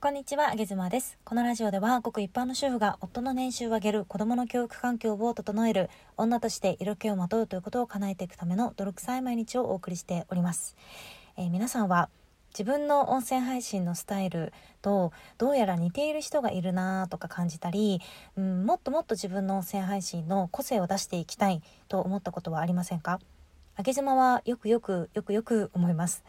こんにちは、あげずまです。このラジオでは、ごく一般の主婦が夫の年収を上げる、子供の教育環境を整える、女として色気をまとうということを叶えていくための泥臭い毎日をお送りしております。えー、皆さんは、自分の音声配信のスタイルとどうやら似ている人がいるなとか感じたり、うん、もっともっと自分の音声配信の個性を出していきたいと思ったことはありませんか？上げ島はよくよくよくよく思います、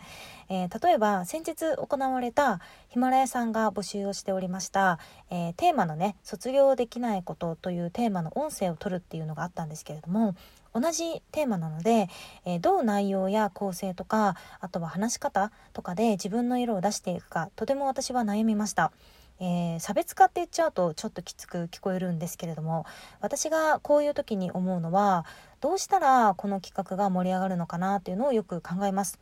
えー、例えば先日行われたヒマラヤさんが募集をしておりました、えー、テーマのね卒業できないことというテーマの音声を取るっていうのがあったんですけれども同じテーマなので、えー、どう内容や構成とかあとは話し方とかで自分の色を出していくかとても私は悩みました。えー、差別化って言っちゃうとちょっときつく聞こえるんですけれども私がこういう時に思うのはどうしたらこの企画が盛り上がるのかなっていうのをよく考えます。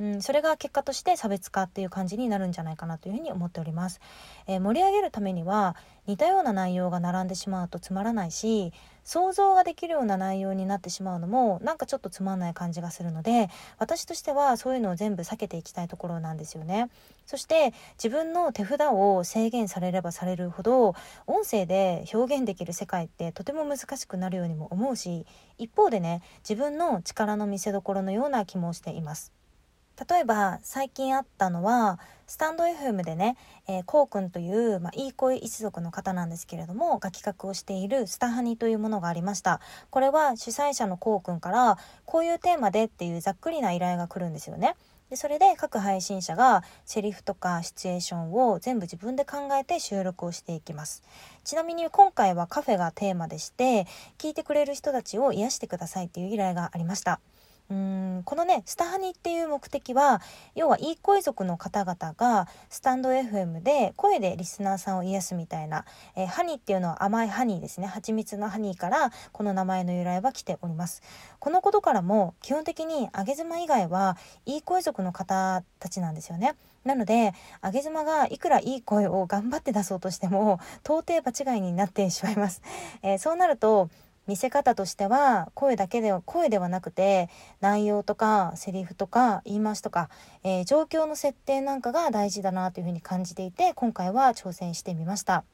うん、それが結果として差別化っていう感じになるんじゃないかなというふうに思っております、えー、盛り上げるためには似たような内容が並んでしまうとつまらないし想像ができるような内容になってしまうのもなんかちょっとつまんない感じがするので私としてはそういうのを全部避けていきたいところなんですよね。そして自分の手札を制限されればされるほど音声で表現できる世界ってとても難しくなるようにも思うし一方でね自分の力の見せ所のような気もしています。例えば最近あったのはスタンド FM でね、えー、こうくんという、まあ、いい声一族の方なんですけれどもが企画をしているスタハニというものがありました。これは主催者のこうくんからこういうテーマでっていうざっくりな依頼が来るんですよね。でそれで各配信者がセリフとかシチュエーションを全部自分で考えて収録をしていきます。ちなみに今回はカフェがテーマでして聞いてくれる人たちを癒してくださいっていう依頼がありました。うんこのねスタハニっていう目的は要はいい声族の方々がスタンド FM で声でリスナーさんを癒すみたいな、えー、ハニーっていうのは甘いハニーですね。蜂蜜のハニーからこの名前の由来は来ております。このことからも基本的に上げ妻以外はいい声族の方たちなんですよね。なので上げ妻がいくらいい声を頑張って出そうとしても到底場違いになってしまいます、えー、そうなると見せ方としては声だけでは声ではなくて内容とかセリフとか言い回しとか、えー、状況の設定なんかが大事だなというふうに感じていて今回は挑戦してみました。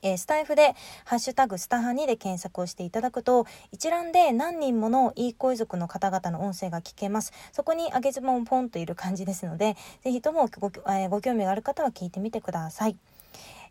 えー、スタイフで「ハッシュタグスタハニ」で検索をしていただくと一覧で何人ものいい声族の方々の音声が聞けますそこに上げズボンポンといる感じですので是非ともご,、えー、ご興味がある方は聞いてみてください。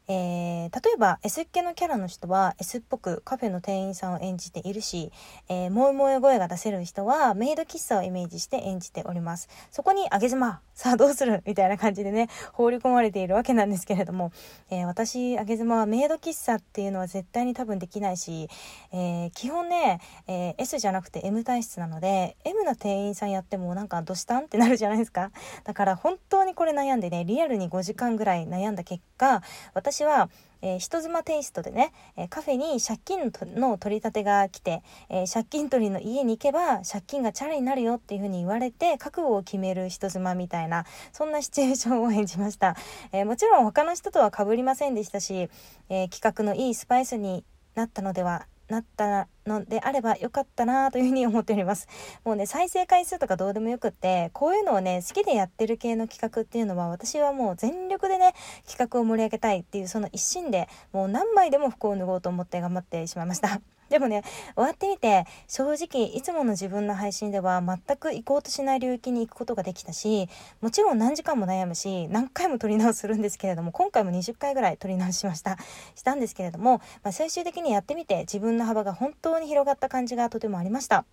えー、例えば S っ気のキャラの人は S っぽくカフェの店員さんを演じているし、えー、もえもえ声が出せる人はメイド喫茶をイメージして演じております。そこにあげ妻、さあどうするみたいな感じでね、放り込まれているわけなんですけれども、えー、私、あげ妻はメイド喫茶っていうのは絶対に多分できないし、えー、基本ね、えー、S じゃなくて M 体質なので、M の店員さんやってもなんかどしたんってなるじゃないですか。だから本当にこれ悩んでね、リアルに5時間ぐらい悩んだ結果、私私は、えー、人妻テイストでね、えー、カフェに借金の取り立てが来て、えー、借金取りの家に行けば借金がチャラになるよっていう風に言われて覚悟を決める人妻みたいなそんなシチュエーションを演じました、えもちろん他の人とは被りませんでしたし、え企画のいいスパイスになったのではなったのであればよかったなというふうに思っております。もうね、再生回数とかどうでもよくって、こういうのをね、好きでやってる系の企画っていうのは、私はもう全力でね、企画を盛り上げたいっていうその一心で、もう何枚でも服を脱ごうと思って頑張ってしまいました。でもね、終わってみて、正直、いつもの自分の配信では全く行こうとしない領域に行くことができたし、もちろん何時間も悩むし、何回も撮り直するんですけれども、今回も20回ぐらい撮り直しました。したんですけれども、まあ、最終的にやってみて、自分の幅が本当に広がった感じがとてもありました。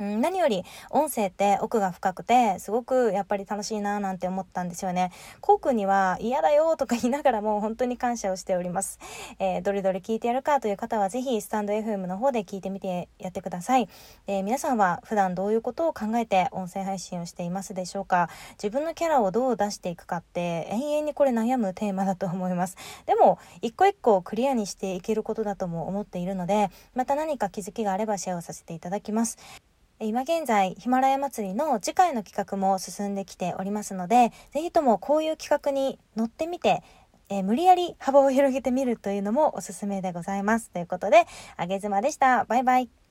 うん、何より音声って奥が深くてすごくやっぱり楽しいななんて思ったんですよね。こうくんには嫌だよとか言いながらも本当に感謝をしております。えー、どれどれ聞いてやるかという方はぜひスタンド FM の方で聞いてみてやってください。えー、皆さんは普段どういうことを考えて音声配信をしていますでしょうか自分のキャラをどう出していくかって永遠にこれ悩むテーマだと思います。でも一個一個クリアにしていけることだとも思っているのでまた何か気づきがあればシェアをさせていただきます。今現在、ヒマラヤ祭りの次回の企画も進んできておりますので、是非ともこういう企画に乗ってみて、えー、無理やり幅を広げてみるというのもおすすめでございます。ということで、あげずまでした。バイバイ。